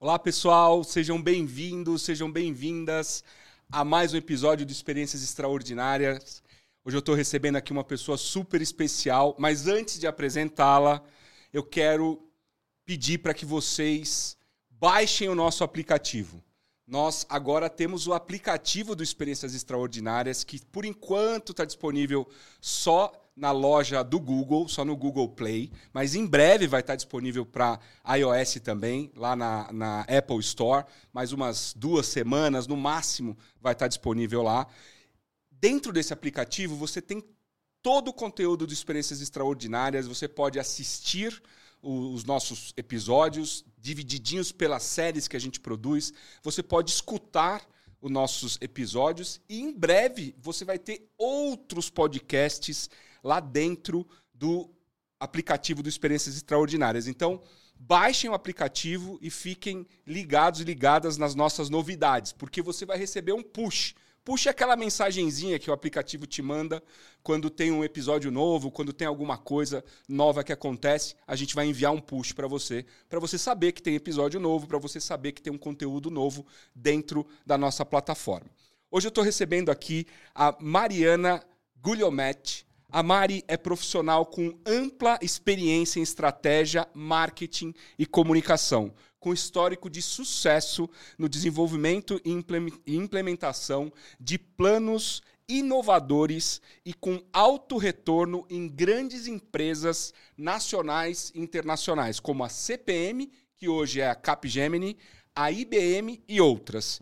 Olá, pessoal, sejam bem-vindos, sejam bem-vindas a mais um episódio de Experiências Extraordinárias. Hoje eu estou recebendo aqui uma pessoa super especial, mas antes de apresentá-la, eu quero pedir para que vocês baixem o nosso aplicativo. Nós agora temos o aplicativo do Experiências Extraordinárias, que por enquanto está disponível só na loja do Google, só no Google Play, mas em breve vai estar disponível para iOS também, lá na, na Apple Store. Mais umas duas semanas, no máximo, vai estar disponível lá. Dentro desse aplicativo, você tem todo o conteúdo de Experiências Extraordinárias, você pode assistir os nossos episódios, divididinhos pelas séries que a gente produz. Você pode escutar os nossos episódios e em breve você vai ter outros podcasts lá dentro do aplicativo do Experiências Extraordinárias. Então, baixem o aplicativo e fiquem ligados e ligadas nas nossas novidades, porque você vai receber um push Puxa aquela mensagenzinha que o aplicativo te manda quando tem um episódio novo, quando tem alguma coisa nova que acontece, a gente vai enviar um push para você, para você saber que tem episódio novo, para você saber que tem um conteúdo novo dentro da nossa plataforma. Hoje eu estou recebendo aqui a Mariana Gugliometti. A Mari é profissional com ampla experiência em estratégia, marketing e comunicação com histórico de sucesso no desenvolvimento e implementação de planos inovadores e com alto retorno em grandes empresas nacionais e internacionais, como a CPM, que hoje é a Capgemini, a IBM e outras,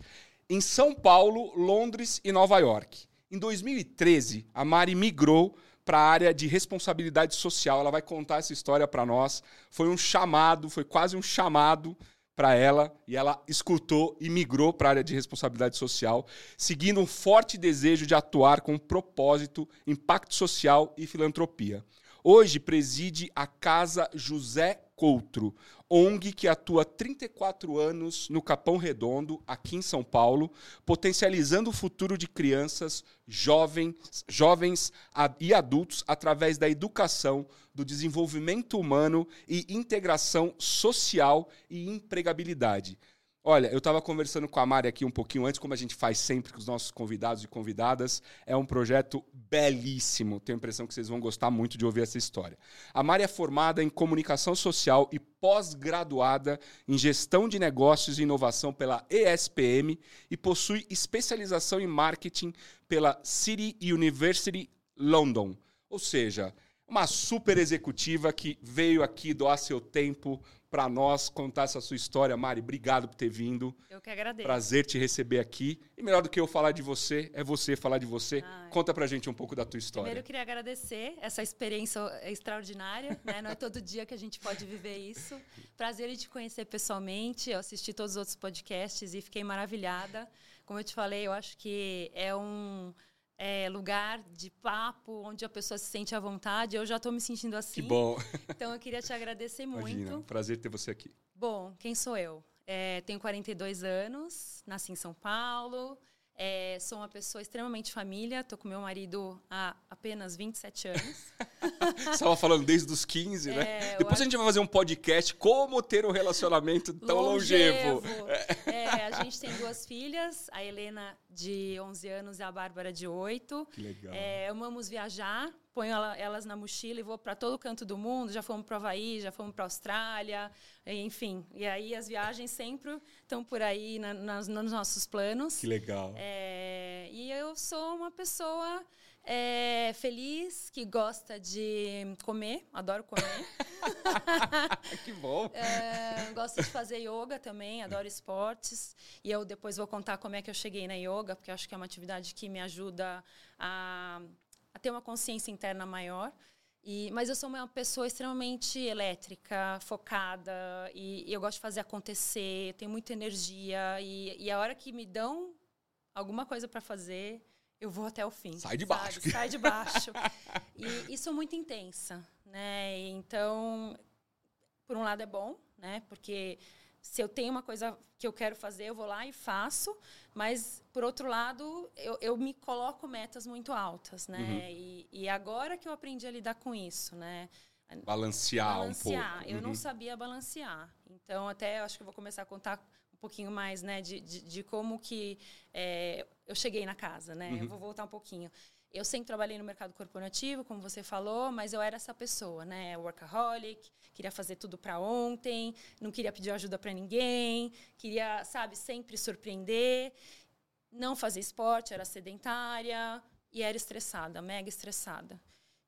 em São Paulo, Londres e Nova York. Em 2013, a Mari migrou para a área de responsabilidade social. Ela vai contar essa história para nós. Foi um chamado, foi quase um chamado para ela e ela escutou e migrou para a área de responsabilidade social, seguindo um forte desejo de atuar com propósito, impacto social e filantropia. Hoje preside a Casa José Coutro, ONG que atua há 34 anos no Capão Redondo, aqui em São Paulo, potencializando o futuro de crianças, jovens, jovens e adultos através da educação, do desenvolvimento humano e integração social e empregabilidade. Olha, eu estava conversando com a Mari aqui um pouquinho antes, como a gente faz sempre com os nossos convidados e convidadas. É um projeto belíssimo. Tenho a impressão que vocês vão gostar muito de ouvir essa história. A Mari é formada em comunicação social e pós-graduada em gestão de negócios e inovação pela ESPM e possui especialização em marketing pela City University London. Ou seja, uma super executiva que veio aqui doar seu tempo para nós contar essa sua história. Mari, obrigado por ter vindo. Eu que agradeço. Prazer te receber aqui. E melhor do que eu falar de você, é você falar de você. Ai. Conta pra gente um pouco da tua história. Primeiro, eu queria agradecer essa experiência extraordinária. né? Não é todo dia que a gente pode viver isso. Prazer em te conhecer pessoalmente. Eu assisti todos os outros podcasts e fiquei maravilhada. Como eu te falei, eu acho que é um é, lugar de papo, onde a pessoa se sente à vontade. Eu já estou me sentindo assim. Que bom. Então eu queria te agradecer Imagina, muito. Prazer ter você aqui. Bom, quem sou eu? É, tenho 42 anos, nasci em São Paulo. É, sou uma pessoa extremamente família. Estou com meu marido há apenas 27 anos. Você estava falando desde os 15, né? É, Depois a gente vai fazer um podcast como ter um relacionamento tão longevo. longevo. É, a gente tem duas filhas, a Helena de 11 anos e a Bárbara de 8. Que legal. É, amamos viajar, ponho elas na mochila e vou para todo canto do mundo. Já fomos para o Havaí, já fomos para a Austrália, enfim. E aí as viagens sempre estão por aí na, nas, nos nossos planos. Que legal. É, e eu sou uma pessoa é, feliz, que gosta de comer, adoro comer. que bom! É, gosto de fazer yoga também, adoro esportes. E eu depois vou contar como é que eu cheguei na yoga, porque acho que é uma atividade que me ajuda a, a ter uma consciência interna maior. E, mas eu sou uma pessoa extremamente elétrica, focada, e, e eu gosto de fazer acontecer, tenho muita energia, e, e a hora que me dão alguma coisa para fazer, eu vou até o fim. Sai de baixo. Sabe? Sai de baixo. e isso é muito intensa, né? Então, por um lado é bom, né? Porque se eu tenho uma coisa que eu quero fazer, eu vou lá e faço. Mas, por outro lado, eu, eu me coloco metas muito altas, né? Uhum. E, e agora que eu aprendi a lidar com isso, né? balancear, balancear. um pouco. Eu não Uhum. sabia balancear. Então, até acho que eu vou começar a contar um pouquinho mais, né, de, de, de como que é, eu cheguei na casa, né? Uhum. Eu vou voltar um pouquinho. Eu sempre trabalhei no mercado corporativo, como você falou, mas eu era essa pessoa, né? Workaholic, queria fazer tudo para ontem, não queria pedir ajuda para ninguém, queria, sabe, sempre surpreender. Não fazia esporte, era sedentária e era estressada, mega estressada.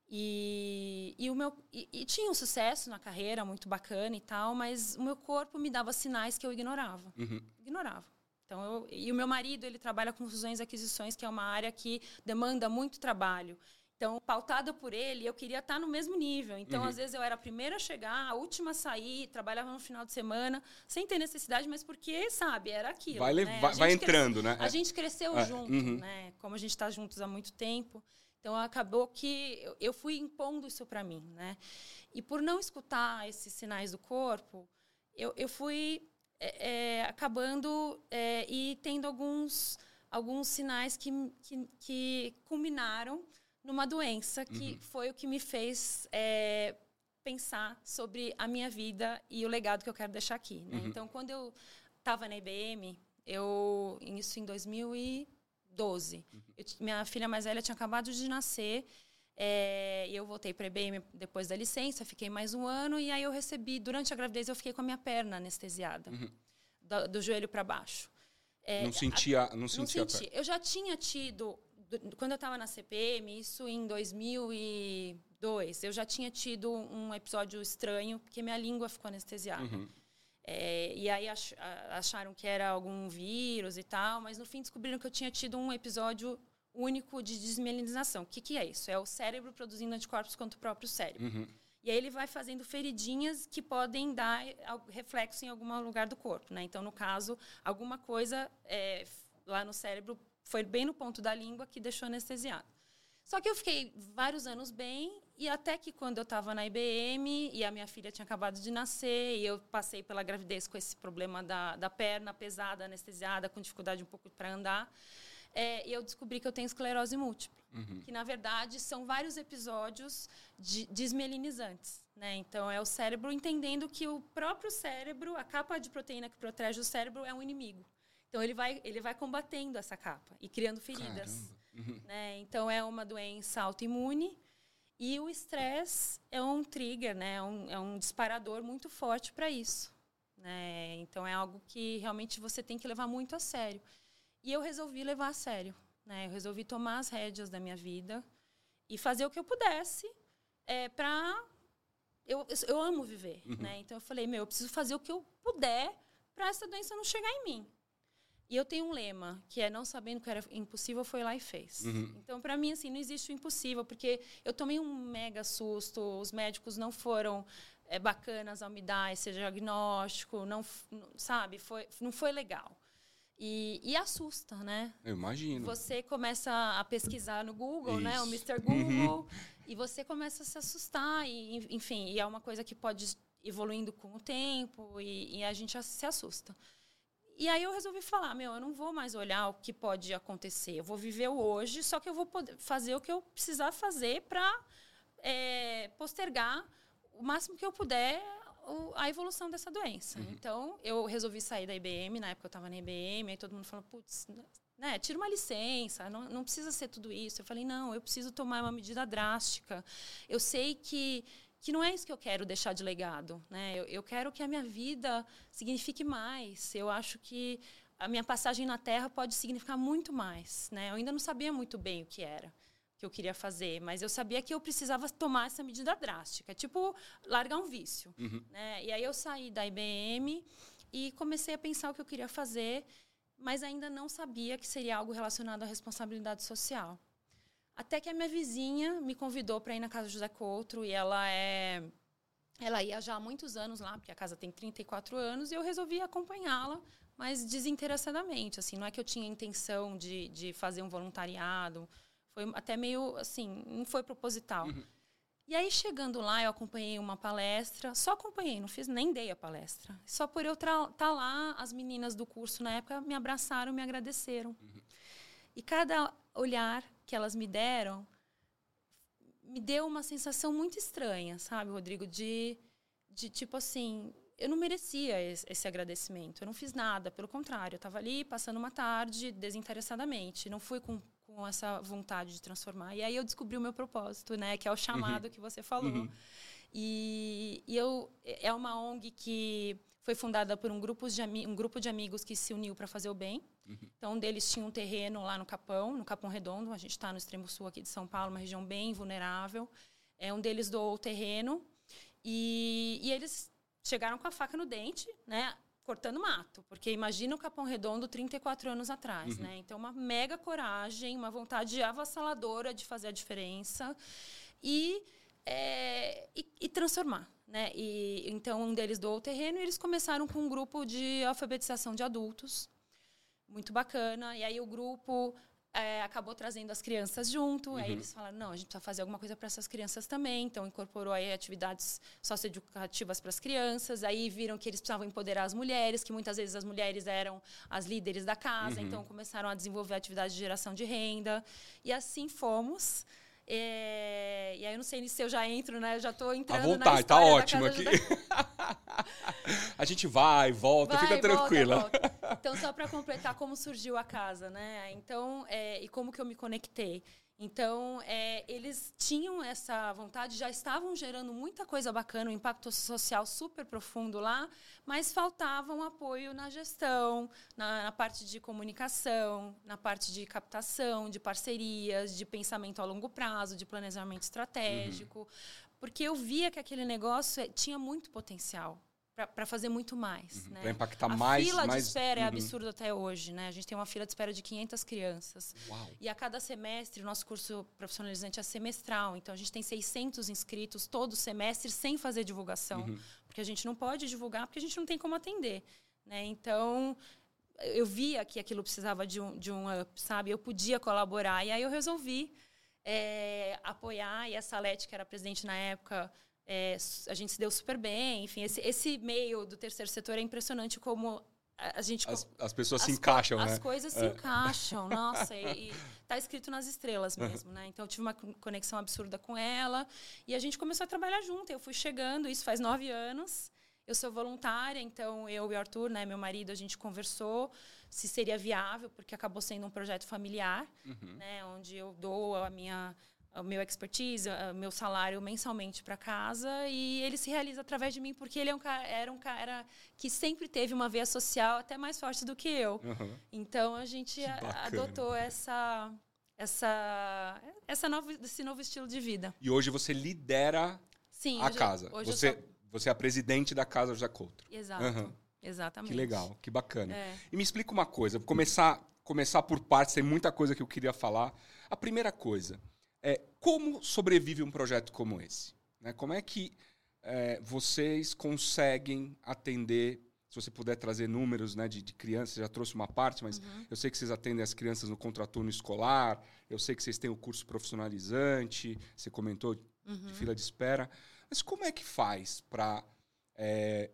E, e o meu e, e tinha um sucesso na carreira muito bacana e tal, mas o meu corpo me dava sinais que eu ignorava. Uhum. Ignorava. Então eu, e o meu marido, ele trabalha com fusões e aquisições, que é uma área que demanda muito trabalho. Então, pautada por ele, eu queria estar no mesmo nível. Então, Uhum. às vezes eu era a primeira a chegar, a última a sair, trabalhava no final de semana, sem ter necessidade, mas porque, sabe, era aquilo. Vai, né? A vai gente cresce- entrando, né? a gente cresceu É, junto, uhum. né? Como a gente está juntos há muito tempo. Então, acabou que eu- eu fui impondo isso para mim, né? E por não escutar esses sinais do corpo, eu, eu fui é, é, acabando é, e tendo alguns, alguns sinais que, que, que culminaram numa doença que Uhum. foi o que me fez é, pensar sobre a minha vida e o legado que eu quero deixar aqui. Né? Uhum. Então, quando eu estava na IBM, eu isso em 2012. Eu ti- minha filha mais velha tinha acabado de nascer. É, eu voltei para a IBM depois da licença, fiquei mais um ano e aí eu recebi, durante a gravidez, eu fiquei com a minha perna anestesiada, Uhum. do, do joelho para baixo. É, não sentia, não não sentia a senti. perna. Eu já tinha tido, do- quando eu estava na CPM, isso em 2002, eu já tinha tido um episódio estranho, porque minha língua ficou anestesiada. Uhum. É, e aí ach- a- acharam que era algum vírus e tal, mas no fim descobriram que eu tinha tido um episódio único de desmielinização. O que, que é isso? É o cérebro produzindo anticorpos contra o próprio cérebro. Uhum. E aí ele vai fazendo feridinhas que podem dar al- reflexo em algum lugar do corpo, né? Então, no caso, alguma coisa é, lá no cérebro foi bem no ponto da língua que deixou anestesiado. Só que eu fiquei vários anos bem e até que quando eu estava na IBM e a minha filha tinha acabado de nascer e eu passei pela gravidez com esse problema da, da perna pesada, anestesiada, com dificuldade um pouco para andar, é, eu descobri que eu tenho esclerose múltipla Uhum. que na verdade são vários episódios de desmielinizantes. Né? Então é o cérebro entendendo que o próprio cérebro, a capa de proteína que protege o cérebro é um inimigo. Então ele vai, ele vai combatendo essa capa e criando feridas. Uhum. Né? Então é uma doença autoimune e o estresse é um trigger, né? é, um, é um disparador muito forte para isso. Né? Então é algo que realmente você tem que levar muito a sério. E eu resolvi levar a sério. Né? Eu resolvi tomar as rédeas da minha vida e fazer o que eu pudesse é, para. Eu, eu amo viver. Uhum. Né? Então eu falei, meu, eu preciso fazer o que eu puder para essa doença não chegar em mim. E eu tenho um lema, que é não sabendo que era impossível, foi lá e fez. Uhum. Então, para mim, assim, não existe o impossível, porque eu tomei um mega susto, os médicos não foram é, bacanas ao me dar esse diagnóstico, não, sabe, foi, não foi legal. E, e assusta, né? Eu imagino. Você começa a pesquisar no Google, né? O Isso. Mr. Google, e você começa a se assustar. E, enfim, e é uma coisa que pode evoluindo com o tempo e, e a gente se assusta. E aí eu resolvi falar, meu, eu não vou mais olhar o que pode acontecer. Eu vou viver o hoje, só que eu vou poder fazer o que eu precisar fazer para postergar o máximo que eu puder o- a evolução dessa doença. Então, eu resolvi sair da IBM, na época eu estava na IBM, aí todo mundo falou, putz, né, tira uma licença, não, não precisa ser tudo isso. Eu falei, não, eu preciso tomar uma medida drástica. Eu sei que, que não é isso que eu quero deixar de legado. Né? Eu, eu quero que a minha vida signifique mais. Eu acho que a minha passagem na Terra pode significar muito mais. Né? Eu ainda não sabia muito bem o que era que eu queria fazer, mas eu sabia que eu precisava tomar essa medida drástica, tipo largar um vício. Uhum. Né? E aí eu saí da IBM e comecei a pensar o que eu queria fazer, mas ainda não sabia que seria algo relacionado à responsabilidade social. Até que a minha vizinha me convidou para ir na casa do José Coutro e ela é ela ia já há muitos anos lá, porque a casa tem 34 anos, e eu resolvi acompanhá-la, mas desinteressadamente. Assim, não é que eu tinha intenção de, de fazer um voluntariado, foi até meio assim, não foi proposital. Uhum. E aí, chegando lá, eu acompanhei uma palestra, só acompanhei, não fiz, nem dei a palestra. Só por eu estar lá, as meninas do curso na época me abraçaram, me agradeceram. E cada olhar que elas me deram me deu uma sensação muito estranha, sabe, Rodrigo? De, de tipo assim, eu não merecia esse, esse agradecimento. Eu não fiz nada, pelo contrário, eu estava ali passando uma tarde desinteressadamente. Não fui com, com essa vontade de transformar. E aí eu descobri o meu propósito, né? Que é o chamado uhum. que você falou. Uhum. E, e, eu é uma ONG que foi fundada por um grupo de, um grupo de amigos que se uniu para fazer o bem. Uhum. Então, um deles tinha um terreno lá no Capão, no Capão Redondo. A gente está no extremo sul aqui de São Paulo, uma região bem vulnerável. É, um deles doou o terreno e, e eles chegaram com a faca no dente, né? Cortando mato. Porque imagina o Capão Redondo 34 anos atrás, uhum. né? Então, uma mega coragem, uma vontade avassaladora de fazer a diferença e, é, e, e transformar. Né? E, então, um deles doou o terreno e eles começaram com um grupo de alfabetização de adultos. Muito bacana. E aí o grupo é, acabou trazendo as crianças junto. Uhum. Aí eles falaram, não, a gente precisa fazer alguma coisa para essas crianças também. Então, incorporou aí atividades socioeducativas para as crianças. Aí viram que eles precisavam empoderar as mulheres, que muitas vezes as mulheres eram as líderes da casa. Uhum. Então, começaram a desenvolver atividades de geração de renda. E assim fomos. É, e aí eu não sei se eu já entro, né? Eu já estou entrando à vontade, na tá ótimo aqui. a gente vai, volta, vai, fica tranquila. Volta, volta. Então, só para completar como surgiu a casa, né? Então, é, e como que eu me conectei. Então, é, eles tinham essa vontade, já estavam gerando muita coisa bacana, um impacto social super profundo lá, mas faltava um apoio na gestão, na, na, parte de comunicação, na parte de captação, de parcerias, de pensamento a longo prazo, de planejamento estratégico, uhum. porque eu via que aquele negócio é, tinha muito potencial para fazer muito mais. Uhum, né? Para impactar a mais. A fila mais... de espera é uhum. é absurda até hoje. Né? A gente tem uma fila de espera de 500 crianças. Uau. E a cada semestre, o nosso curso profissionalizante é semestral. Então, a gente tem 600 inscritos todo semestre sem fazer divulgação. Uhum. Porque a gente não pode divulgar, porque a gente não tem como atender. Né? Então, eu via que aquilo precisava de um, de um up, sabe? Eu podia colaborar. E aí eu resolvi é, apoiar. E a Salete, que era presidente na época é, a gente se deu super bem. Enfim, esse, esse meio do terceiro setor é impressionante como a gente as, as pessoas as se encaixam, co né? As coisas é. se encaixam, nossa, e, está escrito nas estrelas mesmo, né? Então eu tive uma conexão absurda com ela e a gente começou a trabalhar junto. Eu fui chegando, isso faz nove anos. Eu sou voluntária, então eu e o Arthur, né, meu marido, a gente conversou se seria viável, porque acabou sendo um projeto familiar, uhum. né, onde eu dou a minha o meu expertise, o meu salário mensalmente para casa e ele se realiza através de mim porque ele é um cara, era um cara que sempre teve uma veia social até mais forte do que eu. Uhum. Então a gente adotou essa essa essa nova, esse novo estilo de vida. E hoje você lidera Sim, a hoje, casa. Hoje você sou... você é a presidente da casa José Couto. Exato. Uhum. Exatamente. Que legal, que bacana. É. E me explica uma coisa, vou começar começar por partes, tem muita coisa que eu queria falar. A primeira coisa, é, como sobrevive um projeto como esse? Né? Como é que é, vocês conseguem atender? Se você puder trazer números né, de, de crianças, já trouxe uma parte, mas uhum. eu sei que vocês atendem as crianças no contraturno escolar, eu sei que vocês têm o curso profissionalizante, você comentou uhum. de fila de espera. Mas como é que faz para é,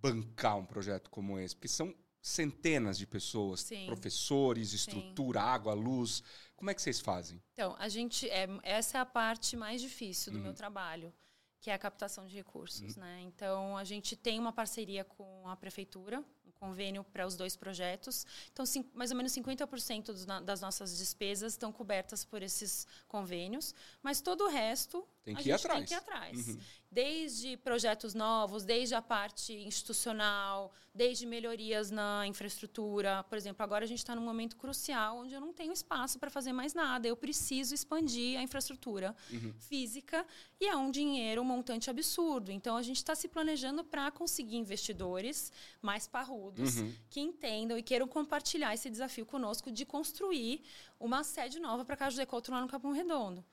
bancar um projeto como esse? Porque são centenas de pessoas, Sim. professores, estrutura, Sim. água, luz. Como é que vocês fazem? Então, a gente é, essa é a parte mais difícil do uhum. meu trabalho, que é a captação de recursos, uhum. né? Então, a gente tem uma parceria com a prefeitura, um convênio para os dois projetos. Então, sim, mais ou menos 50% dos, das nossas despesas estão cobertas por esses convênios, mas todo o resto tem que ir atrás. Tem que ir atrás. Uhum desde projetos novos, desde a parte institucional, desde melhorias na infraestrutura. Por exemplo, agora a gente está num momento crucial onde eu não tenho espaço para fazer mais nada. Eu preciso expandir a infraestrutura uhum. física e é um dinheiro, um montante absurdo. Então a gente está se planejando para conseguir investidores mais parrudos uhum. que entendam e queiram compartilhar esse desafio conosco de construir uma sede nova para a Casa José Couto lá no Capão Redondo.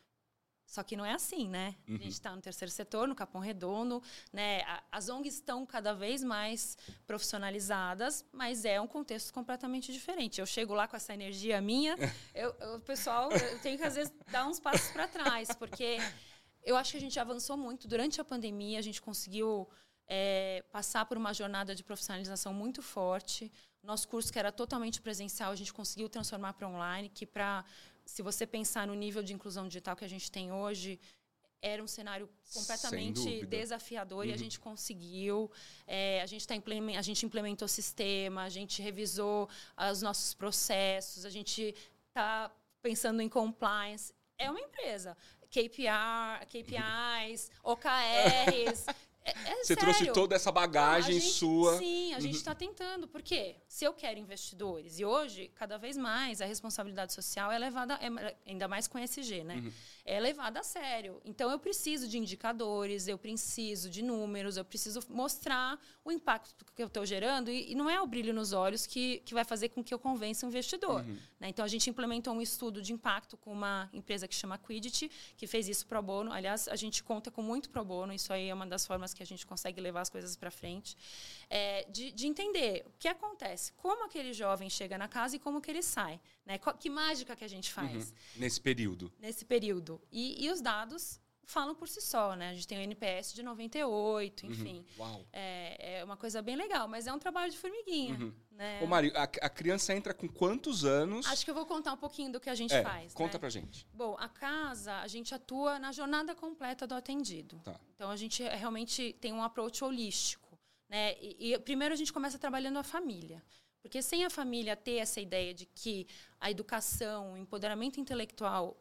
Só que não é assim, né? Uhum. A gente está no terceiro setor, no Capão Redondo, né? As ONGs estão cada vez mais profissionalizadas, mas é um contexto completamente diferente. Eu chego lá com essa energia minha, eu, eu, pessoal, eu tenho que às vezes dar uns passos para trás, porque eu acho que a gente avançou muito durante a pandemia, a gente conseguiu é, passar por uma jornada de profissionalização muito forte. Nosso curso, que era totalmente presencial, a gente conseguiu transformar para online, que para se você pensar no nível de inclusão digital que a gente tem hoje, era um cenário completamente desafiador uhum. e a uhum. gente conseguiu. É, a, gente tá a gente implementou sistema, a gente revisou os nossos processos, a gente está pensando em compliance. É uma empresa. KPR, KPIs, OKRs. É, é Você sério. trouxe toda essa bagagem gente, sua. Sim, a gente está uhum. tentando. Por quê? Se eu quero investidores, e hoje, cada vez mais, a responsabilidade social é levada, é, ainda mais com SG, né? Uhum. É levada a sério. Então, eu preciso de indicadores, eu preciso de números, eu preciso mostrar o impacto que eu estou gerando. E, e, não é o brilho nos olhos que, que vai fazer com que eu convença o investidor. Uhum. Né? Então, a gente implementou um estudo de impacto com uma empresa que chama Quidity, que fez isso pro bono. Aliás, a gente conta com muito pro bono, isso aí é uma das formas que a gente consegue levar as coisas para frente, é, de, de, entender o que acontece, como aquele jovem chega na casa e como que ele sai. Né? Que mágica que a gente faz. Uhum. Nesse período. Nesse período. E, e os dados falam por si só, né? A gente tem o NPS de 98, uhum. enfim. Uhum. Uau. É, é uma coisa bem legal, mas é um trabalho de formiguinha. Uhum. Né? Ô, Mário, a, a, criança entra com quantos anos? Acho que eu vou contar um pouquinho do que a gente é, faz. Conta né? pra gente. Bom, a casa, a gente atua na jornada completa do atendido. Tá. Então, a gente realmente tem um approach holístico. Né? E, e primeiro a gente começa trabalhando a família. Porque sem a família ter essa ideia de que a educação, o empoderamento intelectual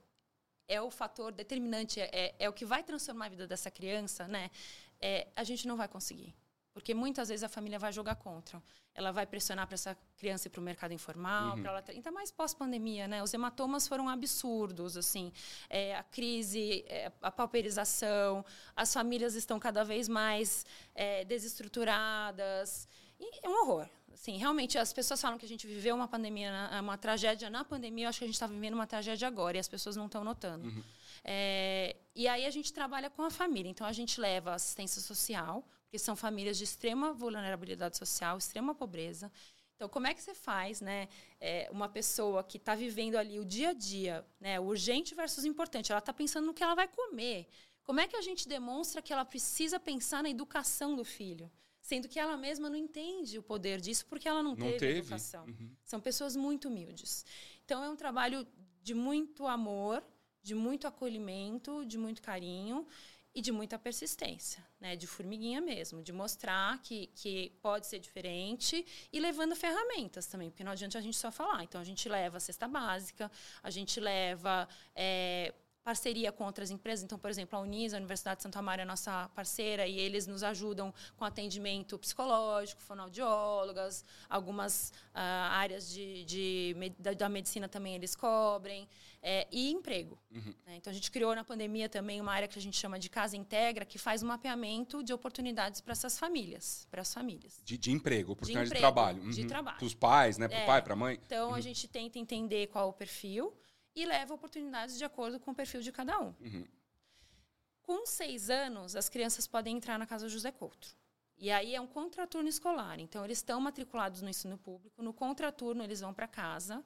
é o fator determinante, é, é o que vai transformar a vida dessa criança, né? É, a gente não vai conseguir. Porque muitas vezes a família vai jogar contra. Ela vai pressionar para essa criança ir para o mercado informal, uhum. para ela. Ainda mais pós-pandemia, né? Os hematomas foram absurdos, assim. É, a crise, é, a pauperização, as famílias estão cada vez mais é, desestruturadas. E é um horror. Sim, realmente, as pessoas falam que a gente viveu uma pandemia, uma tragédia na pandemia. Eu acho que a gente está vivendo uma tragédia agora e as pessoas não estão notando. Uhum. É, e aí a gente trabalha com a família. Então, a gente leva assistência social, porque são famílias de extrema vulnerabilidade social, extrema pobreza. Então, como é que você faz, né? É, uma pessoa que está vivendo ali o dia a dia, né? Urgente versus importante. Ela está pensando no que ela vai comer. Como é que a gente demonstra que ela precisa pensar na educação do filho? Sendo que ela mesma não entende o poder disso porque ela não, não teve, teve, educação. Uhum. São pessoas muito humildes. Então é um trabalho de muito amor, de muito acolhimento, de muito carinho e de muita persistência, né? De formiguinha mesmo, de mostrar que, que pode ser diferente e levando ferramentas também, porque não adianta a gente só falar. Então a gente leva a cesta básica, a gente leva é, parceria com outras empresas. Então, por exemplo, a Unis, a Universidade de Santa Maria é nossa parceira e eles nos ajudam com atendimento psicológico, fonoaudiólogas, algumas uh, áreas de, de, da, da, medicina também eles cobrem, é, e emprego. Uhum. Né? Então, a gente criou na pandemia também uma área que a gente chama de Casa Integra, que faz um mapeamento de oportunidades para essas famílias, para as famílias. De, de emprego, oportunidade de, emprego, de trabalho. Uhum. De trabalho. Para os pais, né? Para o é, pai, para a mãe. Então, uhum. a gente tenta entender qual o perfil e leva oportunidades de acordo com o perfil de cada um. Uhum. Com seis anos, as crianças podem entrar na Casa José Couto. E aí é um contraturno escolar. Então, eles estão matriculados no ensino público. No contraturno, eles vão para casa,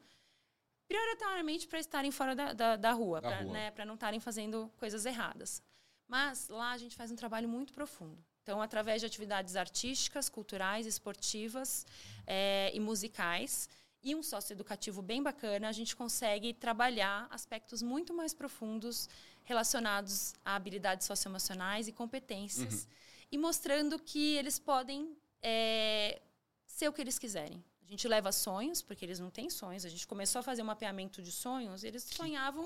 prioritariamente para estarem fora da, da, da rua, para né, não estarem fazendo coisas erradas. Mas lá a gente faz um trabalho muito profundo. Então, através de atividades artísticas, culturais, esportivas é, e musicais, e um sócio educativo bem bacana, a gente consegue trabalhar aspectos muito mais profundos relacionados a habilidades socioemocionais e competências. Uhum. E mostrando que eles podem é, ser o que eles quiserem. A gente leva sonhos, porque eles não têm sonhos. A gente começou a fazer um mapeamento de sonhos, eles que sonhavam.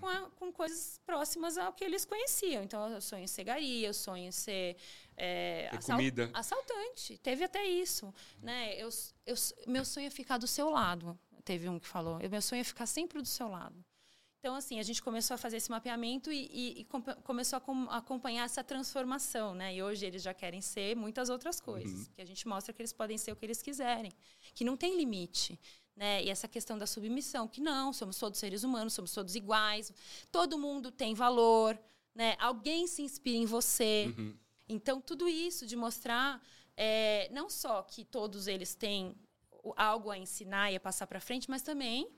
Com, a, com, coisas próximas ao que eles conheciam. Então, eu sonho em ser garia, eu sonho em ser é, assal comida. assaltante. Teve até isso. Né? Eu, eu, meu sonho é ficar do seu lado. Teve um que falou. Meu sonho é ficar sempre do seu lado. Então, assim, a gente começou a fazer esse mapeamento e, e, e começou a, acompanhar essa transformação, né? E hoje eles já querem ser muitas outras coisas. Uhum. Que a gente mostra que eles podem ser o que eles quiserem. Que não tem limite. Né? E essa questão da submissão, que não, somos todos seres humanos, somos todos iguais, todo mundo tem valor, né? Alguém se inspira em você. Uhum. Então, tudo isso de mostrar é, não só que todos eles têm algo a ensinar e a passar para frente, mas também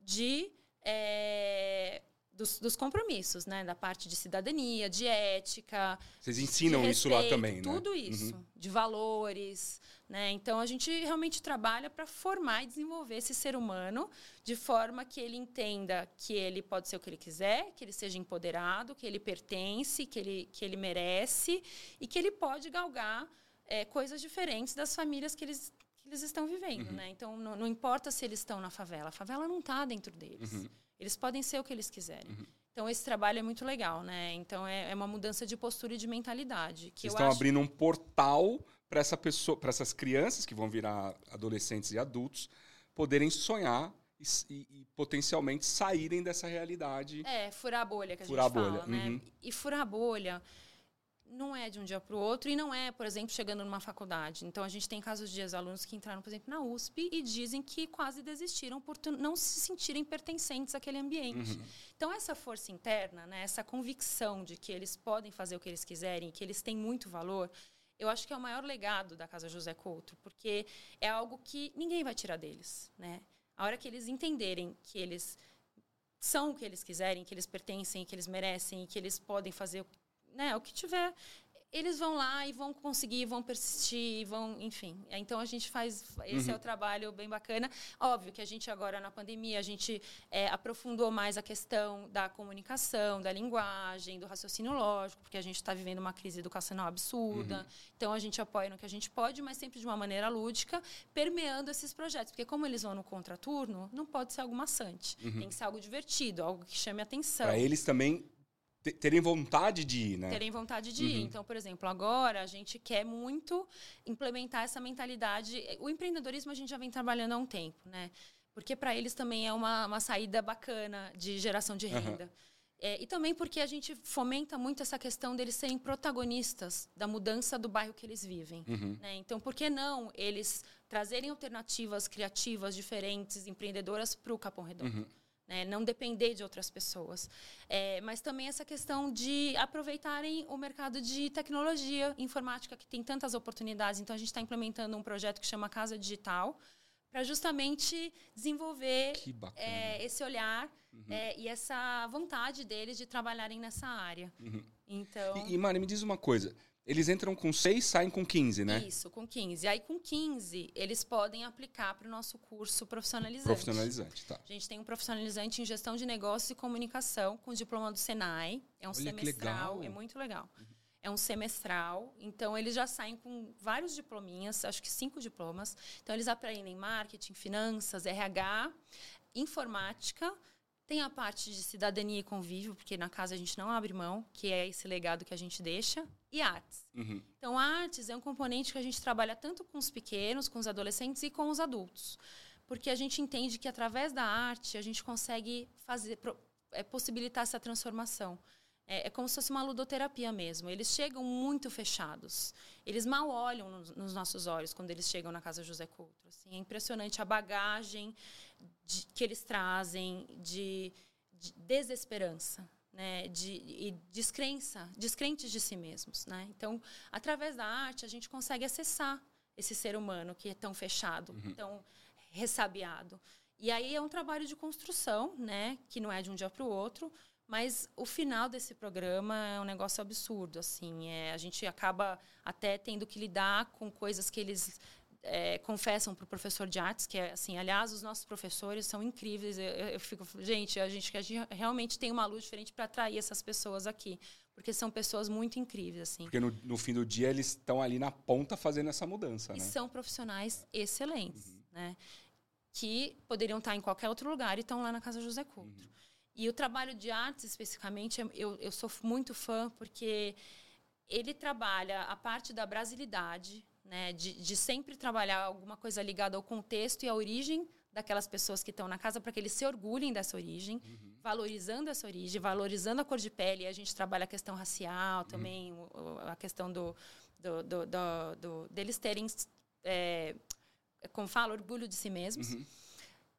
de é, dos, dos, compromissos, né? Da parte de cidadania, de ética. Vocês ensinam respeito, isso lá também, né? Tudo uhum. isso, uhum. de valores, né? Então a gente realmente trabalha para formar e desenvolver esse ser humano de forma que ele entenda que ele pode ser o que ele quiser, que ele seja empoderado, que ele pertence, que ele, que ele merece e que ele pode galgar é, coisas diferentes das famílias que eles, que eles estão vivendo, uhum. né? Então não, não, importa se eles estão na favela, a favela não está dentro deles. Uhum. Eles podem ser o que eles quiserem. Uhum. Então esse trabalho é muito legal, né? Então é, é uma mudança de postura e de mentalidade. Que Vocês estão acho... abrindo um portal para essa pessoa, para essas crianças que vão virar adolescentes e adultos poderem sonhar e, e, e, potencialmente saírem dessa realidade. É, furar a bolha que a furar gente fala, bolha. né? Uhum. E furar a bolha não é de um dia para o outro e não é, por exemplo, chegando numa faculdade. Então, a gente tem casos de alunos que entraram, por exemplo, na USP e dizem que quase desistiram por não se sentirem pertencentes àquele ambiente. Uhum. Então, essa força interna, né, essa convicção de que eles podem fazer o que eles quiserem, que eles têm muito valor, eu acho que é o maior legado da Casa José Couto, porque é algo que ninguém vai tirar deles. Né? A hora que eles entenderem que eles são o que eles quiserem, que eles pertencem, que eles merecem, que eles podem fazer né, o que tiver, eles vão lá e vão conseguir, vão persistir, vão, enfim. Então a gente faz esse uhum. é o trabalho bem bacana. Óbvio que a gente agora na pandemia a gente é, aprofundou mais a questão da comunicação, da linguagem, do raciocínio lógico, porque a gente está vivendo uma crise educacional absurda. Uhum. Então a gente apoia no que a gente pode, mas sempre de uma maneira lúdica, permeando esses projetos, porque como eles vão no contraturno, não pode ser algo maçante. Uhum. Tem que ser algo divertido, algo que chame atenção. Para eles também terem vontade de ir, né? Terem vontade de uhum. ir. Então, por exemplo, agora a gente quer muito implementar essa mentalidade. O empreendedorismo a gente já vem trabalhando há um tempo, né? Porque para eles também é uma, uma saída bacana de geração de renda. Uhum. É, e também porque a gente fomenta muito essa questão deles serem protagonistas da mudança do bairro que eles vivem. Uhum. Né? Então, por que não eles trazerem alternativas criativas, diferentes, empreendedoras para o Capão Redondo? Né? não depender de outras pessoas. É, mas também essa questão de aproveitarem o mercado de tecnologia informática, que tem tantas oportunidades. Então, a gente está implementando um projeto que chama Casa Digital, para justamente desenvolver é, esse olhar uhum. é, e essa vontade deles de trabalharem nessa área. Uhum. Então... E, e Mari, me diz uma coisa. Eles entram com 6, saem com 15, né? Isso, com 15. Aí, com 15, eles podem aplicar para o nosso curso profissionalizante. Profissionalizante, tá. A gente tem um profissionalizante em gestão de negócios e comunicação, com diploma do Senai. É um Olha semestral, é muito legal. Uhum. É um semestral, então eles já saem com vários diplominhas, acho que cinco diplomas. Então, eles aprendem marketing, finanças, RH, informática, tem a parte de cidadania e convívio, porque na casa a gente não abre mão, que é esse legado que a gente deixa, e artes. Uhum. Então, artes é um componente que a gente trabalha tanto com os pequenos, com os adolescentes e com os adultos. Porque a gente entende que através da arte a gente consegue fazer, é, possibilitar essa transformação. É, é, como se fosse uma ludoterapia mesmo. Eles chegam muito fechados. Eles mal olham nos, nos nossos olhos quando eles chegam na casa José Couto. Assim, é impressionante a bagagem de, que eles trazem de, de desesperança, né, de e descrença, descrentes de si mesmos, né? Então, através da arte a gente consegue acessar esse ser humano que é tão fechado, uhum. tão ressabiado. E aí é um trabalho de construção, né, que não é de um dia para o outro, mas o final desse programa é um negócio absurdo, assim, é, a gente acaba até tendo que lidar com coisas que eles é, confessam para o professor de artes, que é assim, aliás, os nossos professores são incríveis. Eu, eu fico, gente, a gente, a gente realmente tem uma luz diferente para atrair essas pessoas aqui, porque são pessoas muito incríveis, assim. Porque no, no fim do dia eles estão ali na ponta fazendo essa mudança, e né? são profissionais excelentes, uhum. né? Que poderiam estar em qualquer outro lugar e estão lá na Casa José Couto. Uhum. E o trabalho de artes, especificamente, eu, eu sou muito fã, porque ele trabalha a parte da brasilidade, né, de, de sempre trabalhar alguma coisa ligada ao contexto e à origem daquelas pessoas que estão na casa para que eles se orgulhem dessa origem, uhum. valorizando essa origem, valorizando a cor de pele. E a gente trabalha a questão racial uhum. também, uhum. a questão do, do, do, do, do deles terem, é, como fala, orgulho de si mesmos. Uhum.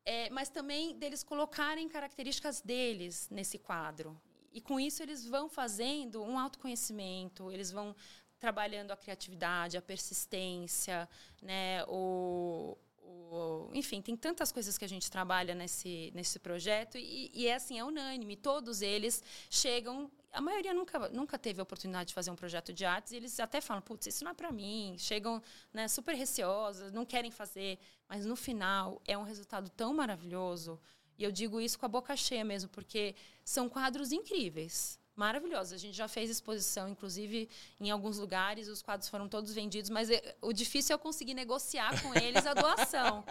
É, mas também deles colocarem características deles nesse quadro. E com isso eles vão fazendo um autoconhecimento, eles vão trabalhando a criatividade, a persistência, né, o, o, enfim, tem tantas coisas que a gente trabalha nesse, nesse projeto e, e, é assim, é unânime. Todos eles chegam. A maioria nunca, nunca teve a oportunidade de fazer um projeto de artes e eles até falam, putz, isso não é para mim. Chegam né, super receosos, não querem fazer. Mas no final é um resultado tão maravilhoso. E eu digo isso com a boca cheia mesmo, porque são quadros incríveis maravilhosos. A gente já fez exposição, inclusive, em alguns lugares, os quadros foram todos vendidos, mas é, o difícil é eu conseguir negociar com eles a doação.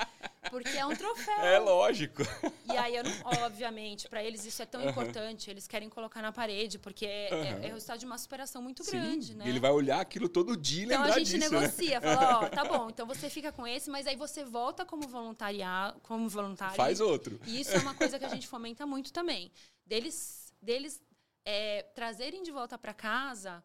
Porque é um troféu. É lógico. E aí, não, obviamente, para eles isso é tão uhum. importante, eles querem colocar na parede, porque é, uhum. é, é, o resultado de uma superação muito Sim, grande, né? Ele vai olhar aquilo todo dia e então, lembrar disso. Então a gente disso, né? negocia, né? fala, ó, tá bom, então você fica com esse, mas aí você volta como voluntariar, como voluntário. Faz outro. E isso é uma coisa que a gente fomenta muito também. Deles, deles é, trazerem de volta para casa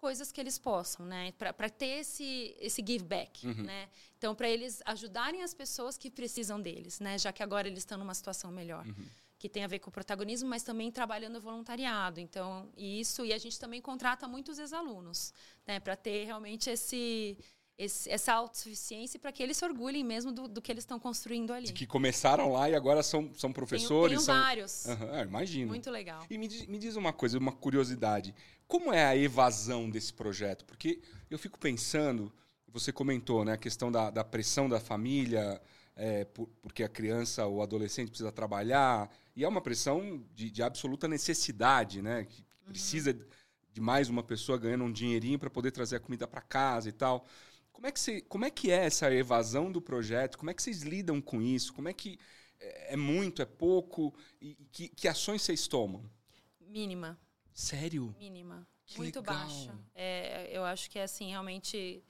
coisas que eles possam, né? Para ter esse, esse give back, uhum. né? Então, para eles ajudarem as pessoas que precisam deles, né? Já que agora eles estão numa situação melhor. Uhum. Que tem a ver com o protagonismo, mas também trabalhando voluntariado. Então, isso. E a gente também contrata muitos ex-alunos, né? Para ter realmente esse esse, essa autossuficiência para que eles se orgulhem mesmo do, do que eles estão construindo ali. Que começaram lá e agora são, são professores. Tenho, tenho são... vários. Uhum, imagino. Muito legal. E me diz, me diz uma coisa, uma curiosidade. Como é a evasão desse projeto? Porque eu fico pensando, você comentou, né, a questão da, da pressão da família, é, por, porque a criança ou adolescente precisa trabalhar, e é uma pressão de, de absoluta necessidade, né? Que uhum. precisa de mais uma pessoa ganhando um dinheirinho para poder trazer a comida para casa e tal. Como é, que você, como é que é essa evasão do projeto? Como é que vocês lidam com isso? Como é que é, é muito, é pouco? E que, que ações vocês tomam? Mínima. Sério? Mínima. Que muito legal. baixa. É, eu acho que é assim, realmente,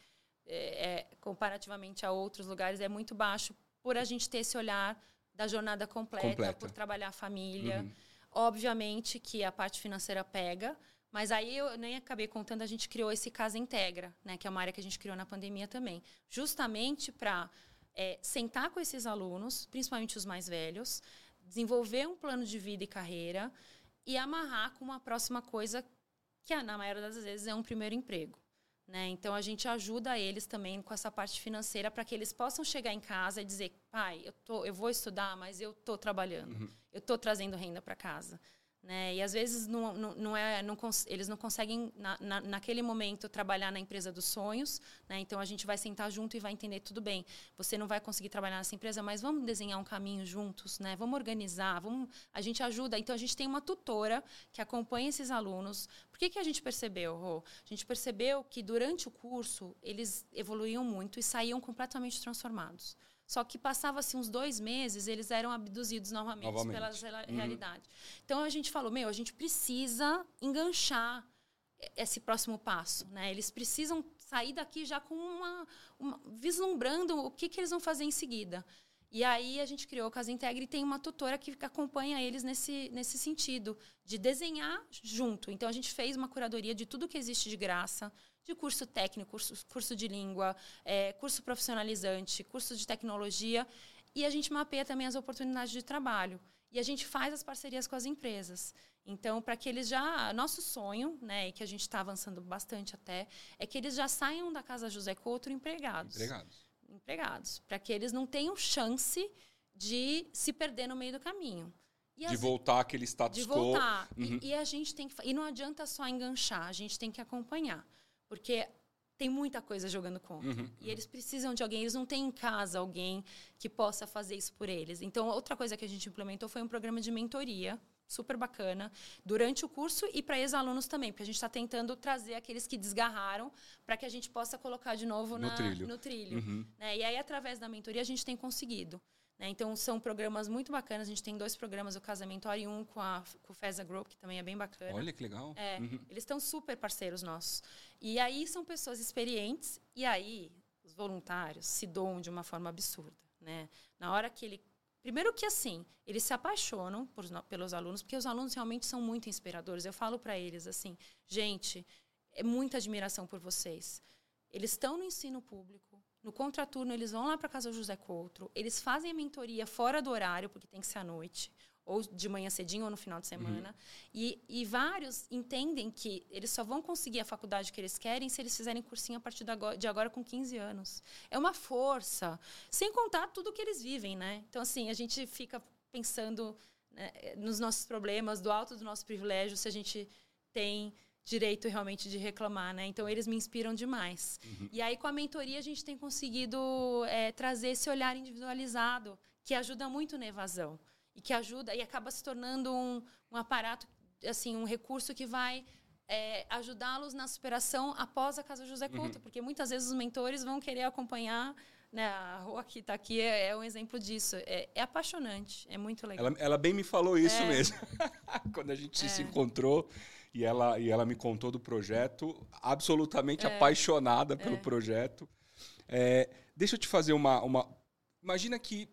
é, é, comparativamente a outros lugares, é muito baixo por a gente ter esse olhar da jornada completa, completa. por trabalhar a família. Uhum. Obviamente que a parte financeira pega, mas aí eu nem acabei contando, a gente criou esse Casa Integra, né, que é uma área que a gente criou na pandemia também, justamente para é, sentar com esses alunos, principalmente os mais velhos, desenvolver um plano de vida e carreira e amarrar com uma próxima coisa que, na maioria das vezes, é um primeiro emprego. Né? Então, a gente ajuda eles também com essa parte financeira para que eles possam chegar em casa e dizer: pai, eu, tô, eu vou estudar, mas eu estou trabalhando, uhum. eu estou trazendo renda para casa. Né? E às vezes não, não, não é, não eles não conseguem, na, na, naquele momento, trabalhar na empresa dos sonhos. Né? Então a gente vai sentar junto e vai entender tudo bem. Você não vai conseguir trabalhar nessa empresa, mas vamos desenhar um caminho juntos, né? vamos organizar, vamos, a gente ajuda. Então a gente tem uma tutora que acompanha esses alunos. Por que, que a gente percebeu, Rô? A gente percebeu que durante o curso eles evoluíam muito e saíam completamente transformados. Só que passava-se uns dois meses, eles eram abduzidos novamente, novamente. pela uhum. realidade. Então a gente falou, meu, a gente precisa enganchar esse próximo passo, né? Eles precisam sair daqui já com uma, uma vislumbrando o que, que eles vão fazer em seguida. E aí a gente criou o Casa Integre e tem uma tutora que acompanha eles nesse, nesse sentido, de desenhar junto. Então a gente fez uma curadoria de tudo que existe de graça, de curso técnico, curso, curso de língua, é, curso profissionalizante, curso de tecnologia. E a gente mapeia também as oportunidades de trabalho. E a gente faz as parcerias com as empresas. Então, para que eles já. Nosso sonho, né, e que a gente está avançando bastante até, é que eles já saiam da Casa José Couto empregados. Empregados. Empregados. Para que eles não tenham chance de se perder no meio do caminho. E de voltar aquele status quo. De voltar. Uhum. E, e, a gente tem que. E não adianta só enganchar, a gente tem que acompanhar. Porque tem muita coisa jogando contra. Uhum, e eles precisam de alguém, eles não têm em casa alguém que possa fazer isso por eles. Então, outra coisa que a gente implementou foi um programa de mentoria super bacana durante o curso e para ex-alunos também, porque a gente está tentando trazer aqueles que desgarraram para que a gente possa colocar de novo no na, trilho. No trilho uhum. né? E aí, através da mentoria, a gente tem conseguido. Né? Então, são programas muito bacanas. A gente tem dois programas, o Casamento e um com, a, com o FESA Group, que também é bem bacana. Olha que legal. É, uhum. Eles estão super parceiros nossos. E aí, são pessoas experientes. E aí, os voluntários se doam de uma forma absurda. Né? Na hora que ele Primeiro que assim, eles se apaixonam por, pelos alunos, porque os alunos realmente são muito inspiradores. Eu falo para eles assim, gente, é muita admiração por vocês. Eles estão no ensino público, no contraturno, eles vão lá para casa José Couto, eles fazem a mentoria fora do horário, porque tem que ser à noite. Ou de manhã cedinho ou no final de semana. Uhum. E, e vários entendem que eles só vão conseguir a faculdade que eles querem se eles fizerem cursinho a partir de agora, de agora com 15 anos. É uma força. Sem contar tudo que eles vivem, né? Então, assim, a gente fica pensando né, nos nossos problemas, do alto do nosso privilégio, se a gente tem direito realmente de reclamar, né? Então eles me inspiram demais. Uhum. E aí com a mentoria a gente tem conseguido é, trazer esse olhar individualizado que ajuda muito na evasão e que ajuda e acaba se tornando um, um aparato, assim, um recurso que vai é, ajudá-los na superação após a Casa José Couto, uhum. porque muitas vezes os mentores vão querer acompanhar né, a rua que está aqui é, é, um exemplo disso. É, é, apaixonante, é muito legal. Ela, ela bem me falou isso é. mesmo. Quando a gente se é. encontrou e ela, e ela me contou do projeto, absolutamente é. apaixonada pelo projeto. deixa eu te fazer uma, uma. Imagina que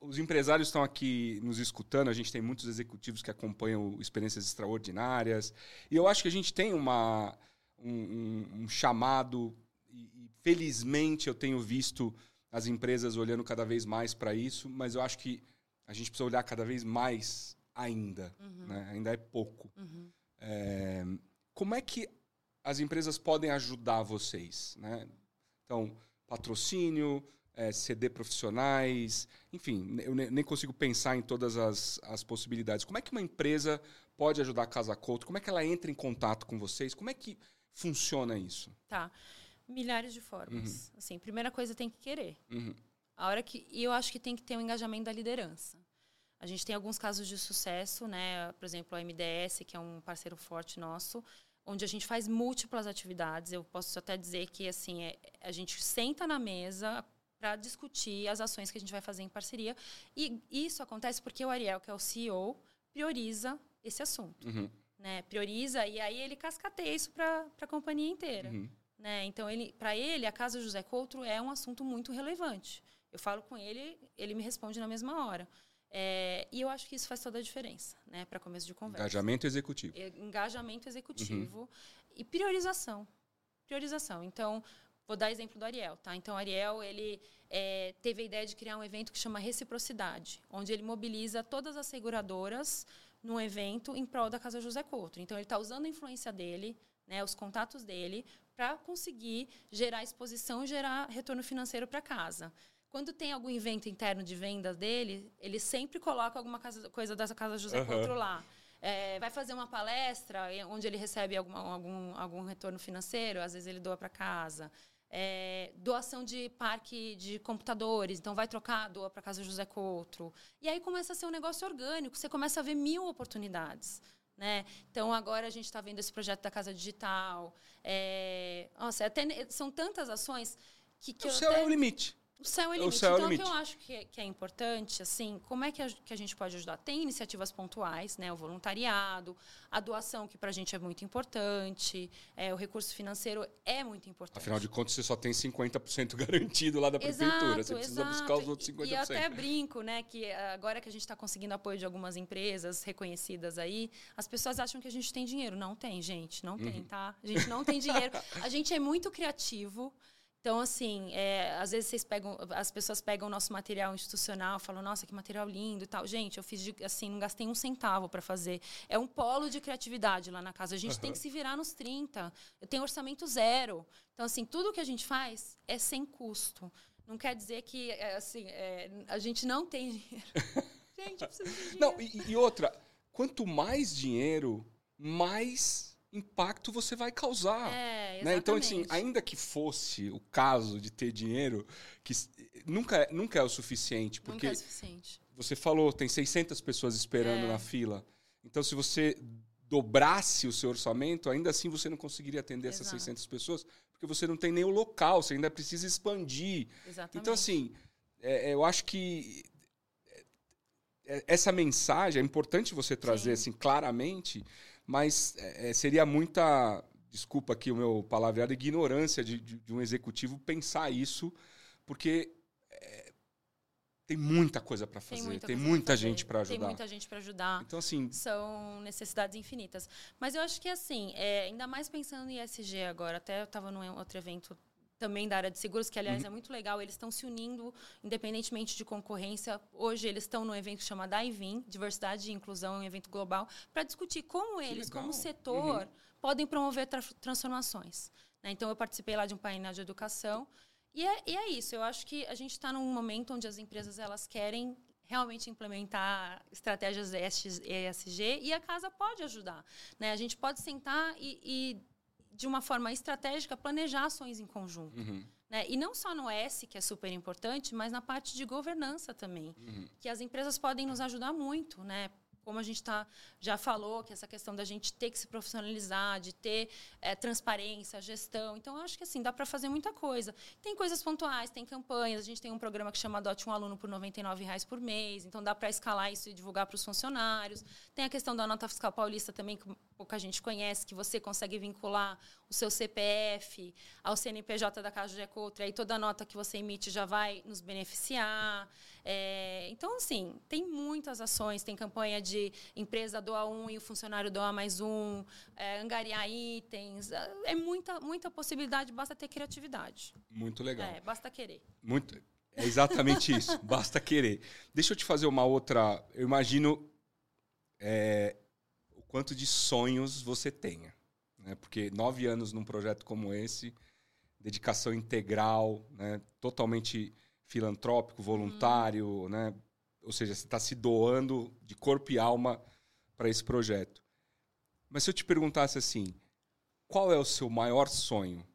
os empresários estão aqui nos escutando, a gente tem muitos executivos que acompanham experiências extraordinárias, e eu acho que a gente tem uma, um, um, um chamado, e, e, felizmente eu tenho visto as empresas olhando cada vez mais para isso, mas eu acho que a gente precisa olhar cada vez mais ainda, uhum. né? ainda é pouco. Uhum. É, como é que as empresas podem ajudar vocês? Né? Então, patrocínio, é, CD profissionais, enfim, eu nem consigo pensar em todas as, as possibilidades. Como é que uma empresa pode ajudar a Casa Couto? Como é que ela entra em contato com vocês? Como é que funciona isso? Tá. Milhares de formas. Uhum. Assim, primeira coisa tem que querer. Uhum. A hora que e eu acho que tem que ter um engajamento da liderança. A gente tem alguns casos de sucesso, né? Por exemplo, a MDS, que é um parceiro forte nosso, onde a gente faz múltiplas atividades. Eu posso até dizer que assim, é, a gente senta na mesa, para discutir as ações que a gente vai fazer em parceria. E isso acontece porque o Ariel, que é o CEO, prioriza esse assunto. Uhum. Né? Prioriza e aí ele cascateia isso para a companhia inteira. Uhum. Né? Então, para ele, a Casa José Coutro é um assunto muito relevante. Eu falo com ele, ele me responde na mesma hora. É, e eu acho que isso faz toda a diferença, né, para começo de conversa. Engajamento executivo. Engajamento executivo uhum. e priorização. Priorização. Então, Vou dar exemplo do Ariel, tá? Então, Ariel, ele é, teve a ideia de criar um evento que chama Reciprocidade, onde ele mobiliza todas as seguradoras num evento em prol da Casa José Couto. Então, ele está usando a influência dele, né, os contatos dele, para conseguir gerar exposição e gerar retorno financeiro para casa. Quando tem algum evento interno de vendas dele, ele sempre coloca alguma casa, coisa dessa Casa José uhum. Couto lá. É, vai fazer uma palestra onde ele recebe algum, algum, algum retorno financeiro, às vezes ele doa para casa é, doação de parque de computadores, então vai trocar, doa para casa José Coutro. E aí começa a ser um negócio orgânico, você começa a ver mil oportunidades. Né? Então agora a gente está vendo esse projeto da casa digital. É, nossa, até, são tantas ações que, que o céu até... é o limite. O céu é limite. O céu então, é o limite. que eu acho que é, que é, importante, assim, como é que a, que a gente pode ajudar? Tem iniciativas pontuais, né? O voluntariado, a doação, que para a gente é muito importante, é, o recurso financeiro é muito importante. Afinal de contas, você só tem 50% garantido lá da prefeitura. Exato, você precisa exato. buscar os outros 50%. E, e até brinco, né? Que agora que a gente está conseguindo apoio de algumas empresas reconhecidas aí, as pessoas acham que a gente tem dinheiro. Não tem, gente. Não uhum. tem, tá? A gente não tem dinheiro. A gente é muito criativo. Então, assim, é, às vezes vocês pegam, as pessoas pegam o nosso material institucional, falam, nossa, que material lindo e tal. Gente, eu fiz, de, assim, não gastei um centavo para fazer. É um polo de criatividade lá na casa. A gente uhum. tem que se virar nos 30. Eu tenho orçamento zero. Então, assim, tudo que a gente faz é sem custo. Não quer dizer que, é, assim, é, a gente não tem dinheiro. gente, eu preciso de dinheiro. Não, e, e outra, quanto mais dinheiro, mais impacto você vai causar. É, né? Então, assim, ainda que fosse o caso de ter dinheiro, que nunca, é, nunca é o suficiente. Porque nunca é suficiente. Você falou, tem 600 pessoas esperando é. na fila. Então, se você dobrasse o seu orçamento, ainda assim você não conseguiria atender Exato. essas 600 pessoas, porque você não tem nem o local, você ainda precisa expandir. Exatamente. Então, assim, é, é eu acho que é, essa mensagem é importante você trazer Sim. assim claramente mas é, seria muita, desculpa aqui o meu palavreado, ignorância de, de, de um executivo pensar isso, porque é, tem muita coisa para fazer, tem muita, tem muita gente para ajudar. Tem muita gente para ajudar. Então, assim. São necessidades infinitas. Mas eu acho que, assim, é, ainda mais pensando em ESG agora, até eu estava num outro evento também da área de seguros, que aliás uhum. é muito legal, eles estão se unindo independentemente de concorrência. Hoje eles estão no evento chamado DIVIN, Diversidade e Inclusão, um evento global, para discutir como eles, como setor, uhum. podem promover tra transformações. Né? Então eu participei lá de um painel de educação e é, e é isso. Eu acho que a gente está num momento onde as empresas elas querem realmente implementar estratégias ESG e a casa pode ajudar. Né? A gente pode sentar e, e de uma forma estratégica, planejar ações em conjunto. Uhum. Né? E não só no S, que é super importante, mas na parte de governança também. Uhum. Que as empresas podem nos ajudar muito, né? como a gente tá, já falou, que essa questão da gente ter que se profissionalizar, de ter é, transparência, gestão. Então, acho que assim, dá para fazer muita coisa. Tem coisas pontuais, tem campanhas. A gente tem um programa que chama Adote um Aluno por R$ reais por mês. Então, dá para escalar isso e divulgar para os funcionários. Tem a questão da nota fiscal paulista também, que pouca gente conhece, que você consegue vincular o seu CPF ao CNPJ da Casa de Ecotra. Aí toda nota que você emite já vai nos beneficiar. É, então, assim, tem muitas ações. Tem campanha de empresa doa um e o funcionário doa mais um, é, angariar itens. É muita, muita possibilidade, basta ter criatividade. Muito legal. É, basta querer. Muito. É exatamente isso, basta querer. Deixa eu te fazer uma outra. Eu imagino é, quanto de sonhos você tenha. Né? Porque nove anos num projeto como esse, dedicação integral, né? totalmente filantrópico, voluntário, uhum. né? Ou seja, você está se doando de corpo e alma para esse projeto. Mas se eu te perguntasse assim, qual é o seu maior sonho?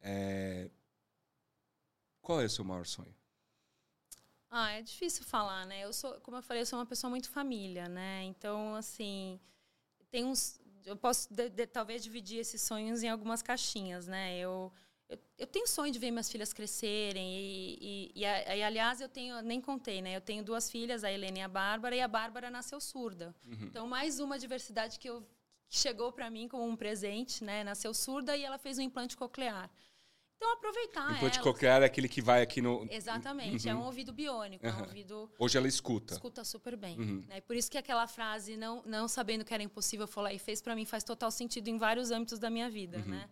É... Qual é o seu maior sonho? Ah, é difícil falar, né? Eu sou, como eu falei, eu sou uma pessoa muito família, né? Então, assim, tem uns, eu posso de, de, talvez dividir esses sonhos em algumas caixinhas, né? Eu eu, eu, tenho sonho de ver minhas filhas crescerem e, e, e, e, aliás eu tenho nem contei né eu tenho duas filhas a Helena e a Bárbara e a Bárbara nasceu surda uhum. então mais uma diversidade que, eu, que chegou para mim como um presente né nasceu surda e ela fez um implante coclear então aproveitar implante ela. coclear é aquele que vai aqui no exatamente uhum. é um ouvido biônico uhum. é um ouvido hoje ela escuta escuta super bem uhum. né? por isso que aquela frase não não sabendo que era impossível foi lá e fez para mim faz total sentido em vários âmbitos da minha vida uhum. né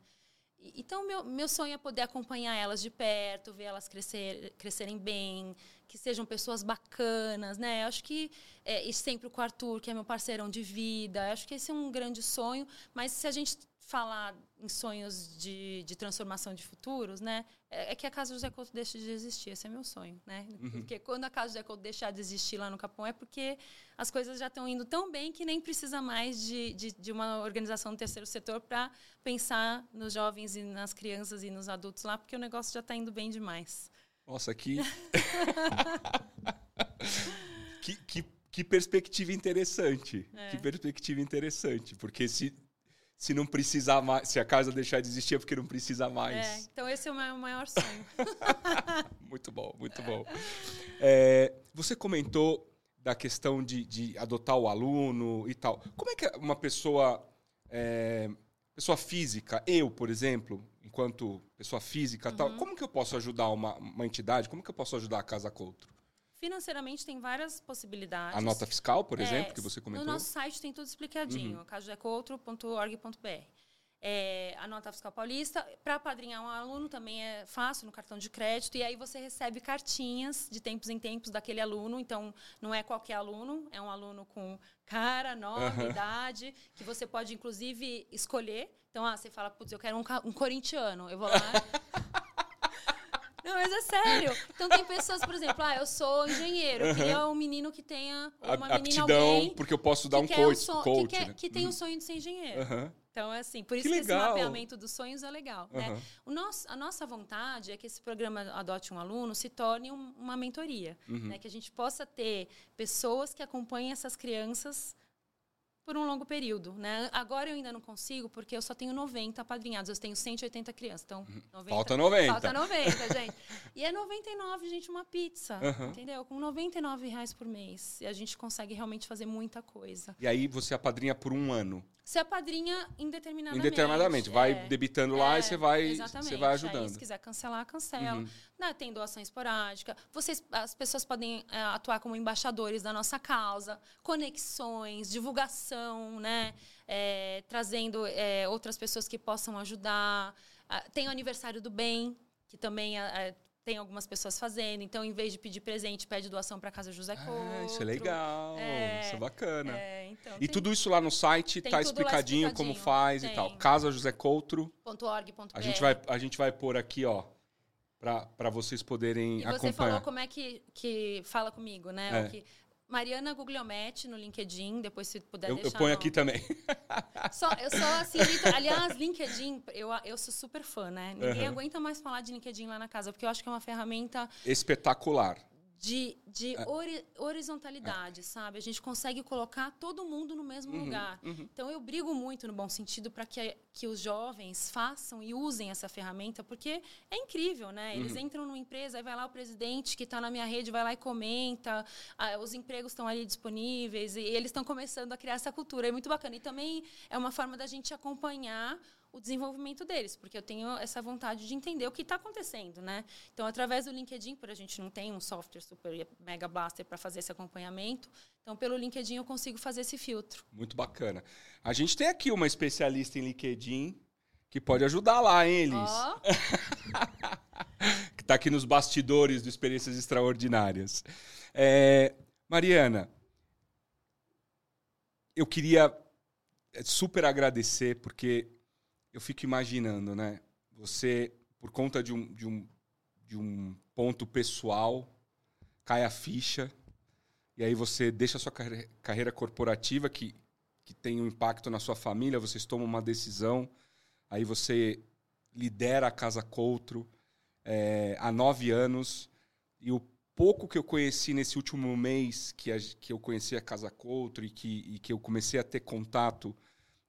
então, meu, meu sonho é poder acompanhar elas de perto, ver elas crescer, crescerem bem, que sejam pessoas bacanas, né? Eu acho que, é, e sempre com o Arthur, que é meu parceirão de vida, eu acho que esse é um grande sonho, mas se a gente falar em sonhos de, de transformação de futuros, né? É, é, que a Casa José Couto deixe de existir. Esse é meu sonho, né? Uhum. Porque quando a Casa José Couto deixar de existir lá no Capão é porque as coisas já estão indo tão bem que nem precisa mais de, de, de uma organização do terceiro setor para pensar nos jovens e nas crianças e nos adultos lá, porque o negócio já está indo bem demais. Nossa, que... que, que, que perspectiva interessante. É. Que perspectiva interessante. Porque se se não precisar mais, se a casa deixar de existir é porque não precisa mais. É, então esse é o meu maior sonho. muito bom, muito bom. É, você comentou da questão de, de, adotar o aluno e tal. Como é que uma pessoa, é, pessoa física, eu, por exemplo, enquanto pessoa física, uhum. tal, como que eu posso ajudar uma, uma entidade? Como que eu posso ajudar a Casa Coutro? Financeiramente tem várias possibilidades. A nota fiscal, por é, exemplo, que você comentou? No nosso site tem tudo explicadinho, uhum. casodecoutro.org.br. É, a nota fiscal paulista. Para padrinhar um aluno também é fácil no cartão de crédito. E aí você recebe cartinhas de tempos em tempos daquele aluno. Então, não é qualquer aluno, é um aluno com cara, nome, uhum. idade, que você pode, inclusive, escolher. Então, ah, você fala, putz, eu quero um, um corintiano. Eu vou lá. Não, mas é sério. Então tem pessoas, por exemplo, ah, eu sou engenheiro, eu queria um menino que tenha uma menina aptidão, alguém porque eu posso dar um coach, um coach que, quer, né? que tem o uhum. sonho de ser engenheiro. Uhum. Então, é assim, por isso que, que esse mapeamento dos sonhos é legal. Uhum. Né? O nosso, a nossa vontade é que esse programa Adote um Aluno se torne um, uma mentoria. Uhum. Né? Que a gente possa ter pessoas que acompanhem essas crianças por um longo período, né? Agora eu ainda não consigo porque eu só tenho 90 padrinhados, eu tenho 180 crianças, então 90, uhum. falta 90. Falta 90, gente. E é 99, gente, uma pizza, uhum. entendeu? Com 99 reais por mês, e a gente consegue realmente fazer muita coisa. E aí você apadrinha por um ano? Você apadrinha indeterminadamente. Indeterminadamente, vai é. debitando lá é, e você vai, você vai ajudando. Aí, se quiser cancelar, cancela. Uhum. Né, tem doação esporádica. Vocês, as pessoas podem é, atuar como embaixadores da nossa causa, conexões, divulgação, né? É, trazendo é, outras pessoas que possam ajudar. Ah, tem o aniversário do bem, que também é, tem algumas pessoas fazendo. Então, em vez de pedir presente, pede doação para casa José Couto. Ah, isso é legal. É, isso é bacana. É, então, e tem, tudo isso lá no site tá lá explicadinho, explicadinho. como faz e Tem. tal. Casa José Coutro. .org.br. A gente vai, a gente vai pôr aqui, ó, para vocês poderem E você acompanhar. falou como é que, que fala comigo, né? É. Que- Mariana Guglielmetti no LinkedIn, depois se puder Eu, eu deixar. ponho no- aqui também. Só, eu só assim, aliás, LinkedIn, eu, eu sou super fã, né? Ninguém Aham. aguenta mais falar de LinkedIn lá na casa, porque eu acho que é uma ferramenta Espetacular. De, de É. hori- horizontalidade, sabe? A gente consegue colocar todo mundo no mesmo Uhum, lugar. uhum. Então eu brigo muito no bom sentido para que, que os jovens façam e usem essa ferramenta, porque é incrível, né? Eles Uhum. entram numa empresa, aí vai lá o presidente que está na minha rede, vai lá e comenta, ah, os empregos estão ali disponíveis, e eles estão começando a criar essa cultura. É muito bacana. E também é uma forma da gente acompanhar o desenvolvimento deles, porque eu tenho essa vontade de entender o que está acontecendo, né? Então, através do LinkedIn, por a gente não tem um software super mega blaster para fazer esse acompanhamento, então pelo LinkedIn eu consigo fazer esse filtro. Muito bacana. A gente tem aqui uma especialista em LinkedIn que pode ajudar lá, hein, Elis? Ó, que está aqui nos bastidores do Experiências Extraordinárias. É, Mariana, eu queria super agradecer, porque eu fico imaginando, né? Você, por conta de um, de um, de um ponto pessoal, cai a ficha, e aí você deixa a sua carre- carreira corporativa, que, que tem um impacto na sua família, vocês tomam uma decisão, aí você lidera a Casa Coutro, é, há nove anos e o pouco que eu conheci nesse último mês que, a- que eu conheci a Casa Coutro e que, e que eu comecei a ter contato,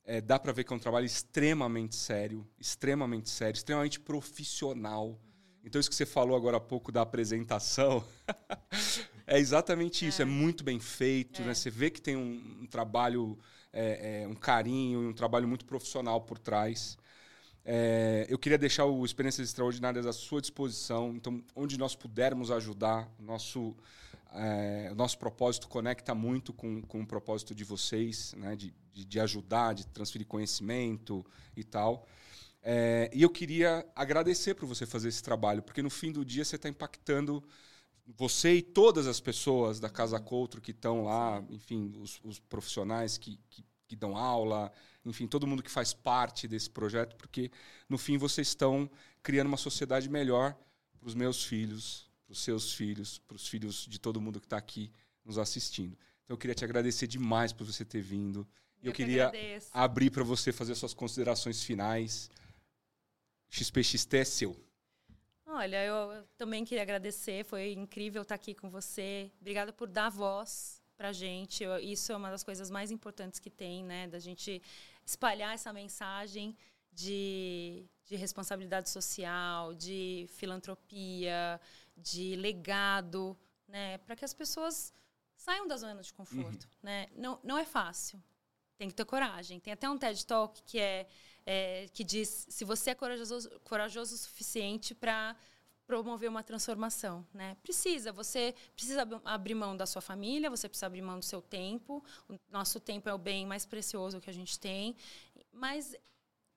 é, dá para ver que é um trabalho extremamente sério, extremamente sério, extremamente profissional. Então isso que você falou agora há pouco da apresentação é exatamente isso, é, muito bem feito, É. né? Você vê que tem um, um trabalho, é, é, um carinho, um trabalho muito profissional por trás. É, eu queria deixar o Experiências Extraordinárias à sua disposição. Então, onde nós pudermos ajudar, nosso, é, o nosso propósito conecta muito com, com o propósito de vocês, né? de, de, de ajudar, de transferir conhecimento e tal. É, e eu queria agradecer por você fazer esse trabalho, porque no fim do dia você está impactando você e todas as pessoas da Casa Coutro que estão lá, enfim, os, os profissionais que, que, que dão aula, enfim, todo mundo que faz parte desse projeto, porque no fim vocês estão criando uma sociedade melhor para os meus filhos, para os seus filhos, para os filhos de todo mundo que está aqui nos assistindo. Então eu queria te agradecer demais por você ter vindo. E eu, que queria agradeço. abrir para você fazer suas considerações finais. XPXT é seu. Olha, eu também queria agradecer, foi incrível estar aqui com você. Obrigada por dar voz pra gente. Eu- isso é uma das coisas mais importantes que tem, né? Da gente espalhar essa mensagem de, de responsabilidade social, de filantropia, de legado, né? Para que as pessoas saiam da zona de conforto, né? Não, não é fácil. Tem que ter coragem. Tem até um TED Talk que é, é, que diz se você é corajoso, corajoso o suficiente para promover uma transformação, né? Precisa, você precisa ab- abrir mão da sua família, você precisa abrir mão do seu tempo. O nosso tempo é o bem mais precioso que a gente tem, mas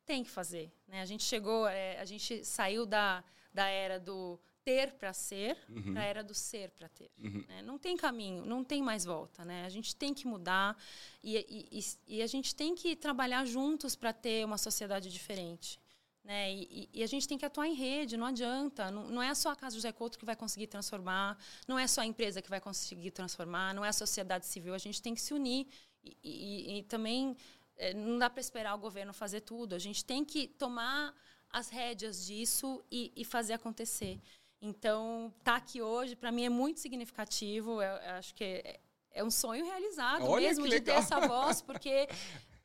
tem que fazer, né? A gente chegou, é, a gente saiu da, da era do ter para ser Uhum. para a era do ser para ter. Uhum. né? Não tem caminho, não tem mais volta, né? A gente tem que mudar e, e, e- a gente tem que trabalhar juntos para ter uma sociedade diferente. Né? E, e- a gente tem que atuar em rede, não adianta. Não, não é só a Casa José Couto que vai conseguir transformar, não é só a empresa que vai conseguir transformar, não é a sociedade civil. A gente tem que se unir. E, e- e também eh, não dá para esperar o governo fazer tudo. A gente tem que tomar as rédeas disso e fazer acontecer. Então, estar aqui hoje, para mim, é muito significativo. Eu, eu acho que é, é um sonho realizado Olha mesmo de ter essa voz, porque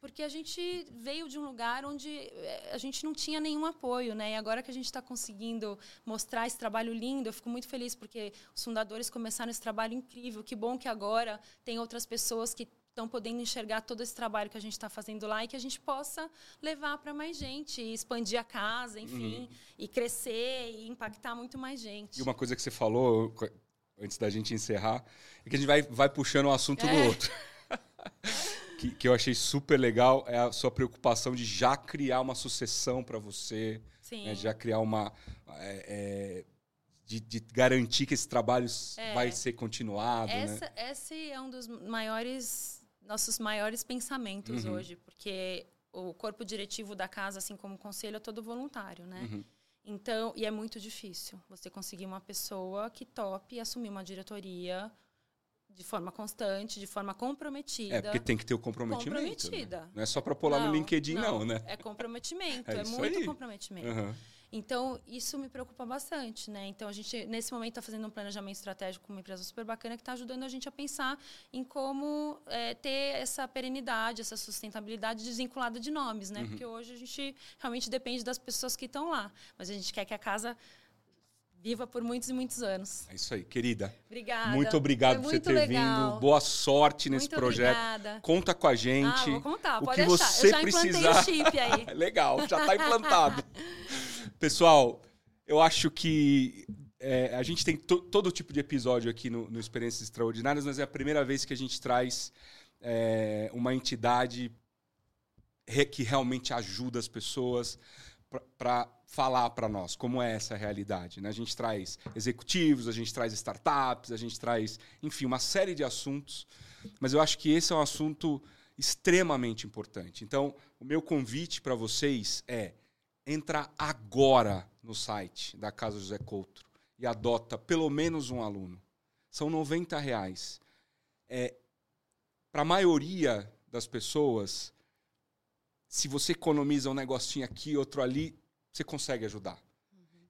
porque a gente veio de um lugar onde eh, a gente não tinha nenhum apoio, né? E agora que a gente está conseguindo mostrar esse trabalho lindo, eu fico muito feliz porque os fundadores começaram esse trabalho incrível. Que bom que agora tem outras pessoas que estão podendo enxergar todo esse trabalho que a gente está fazendo lá e que a gente possa levar para mais gente, expandir a casa, enfim, e crescer e impactar muito mais gente. E uma coisa que você falou, antes da gente encerrar, é que a gente vai, vai puxando um assunto no É. outro. que, que eu achei super legal é a sua preocupação de já criar uma sucessão para você, Sim. Né? Já criar uma. É, é, de, de, garantir que esse trabalho é. vai ser continuado. Né? Essa, né? Esse é um dos maiores. Nossos maiores pensamentos uhum. hoje, porque o corpo diretivo da casa, assim como o conselho, é todo voluntário, né? Uhum. Então, e é muito difícil você conseguir uma pessoa que tope assumir uma diretoria de forma constante, de forma comprometida. É, porque tem que ter o comprometimento. Né? Comprometida. Né? Não é só para pular não, no LinkedIn, não, não, né? É comprometimento, é, é muito aí. comprometimento. Uhum. Então, isso me preocupa bastante, né? Então, a gente, nesse momento, está fazendo um planejamento estratégico com uma empresa super bacana que está ajudando a gente a pensar em como é, ter essa perenidade, essa sustentabilidade desvinculada de nomes, né? Uhum. Porque hoje a gente realmente depende das pessoas que estão lá. Mas a gente quer que a casa viva por muitos e muitos anos. É isso aí, querida. Obrigada. Muito obrigado Foi por você ter legal. vindo. Boa sorte nesse muito projeto. Obrigada. Conta com a gente. Ah, vou contar, o pode que deixar. você Eu já precisar. o chip aí. legal, já está implantado. Pessoal, eu acho que é, a gente tem to, todo tipo de episódio aqui no, no, Experiências Extraordinárias, mas é a primeira vez que a gente traz é, uma entidade re, que realmente ajuda as pessoas para falar para nós como é essa realidade. Né? A gente traz executivos, a gente traz startups, a gente traz, enfim, uma série de assuntos, mas eu acho que esse é um assunto extremamente importante. Então, o meu convite para vocês é entra agora no site da Casa José Coutro e adota pelo menos um aluno. São 90 reais. É, para a maioria das pessoas, se você economiza um negocinho aqui, outro ali, você consegue ajudar.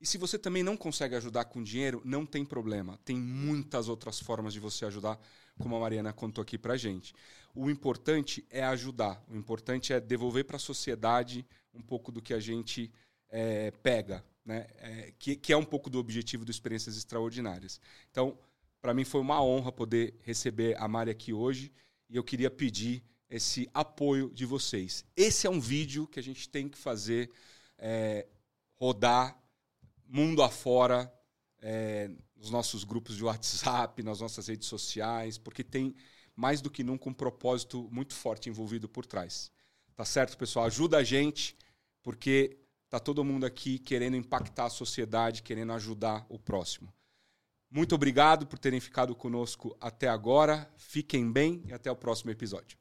E se você também não consegue ajudar com dinheiro, não tem problema. Tem muitas outras formas de você ajudar, como a Mariana contou aqui pra gente. O importante é ajudar. O importante é devolver para a sociedade um pouco do que a gente é, pega, né? É, que, que é um pouco do objetivo do Experiências Extraordinárias. Então, para mim foi uma honra poder receber a Mari aqui hoje e eu queria pedir esse apoio de vocês. Esse é um vídeo que a gente tem que fazer é, rodar mundo afora, é, nos nossos grupos de WhatsApp, nas nossas redes sociais, porque tem mais do que nunca um propósito muito forte envolvido por trás. Tá certo, pessoal? Ajuda a gente, porque tá todo mundo aqui querendo impactar a sociedade, querendo ajudar o próximo. Muito obrigado por terem ficado conosco até agora. Fiquem bem e até o próximo episódio.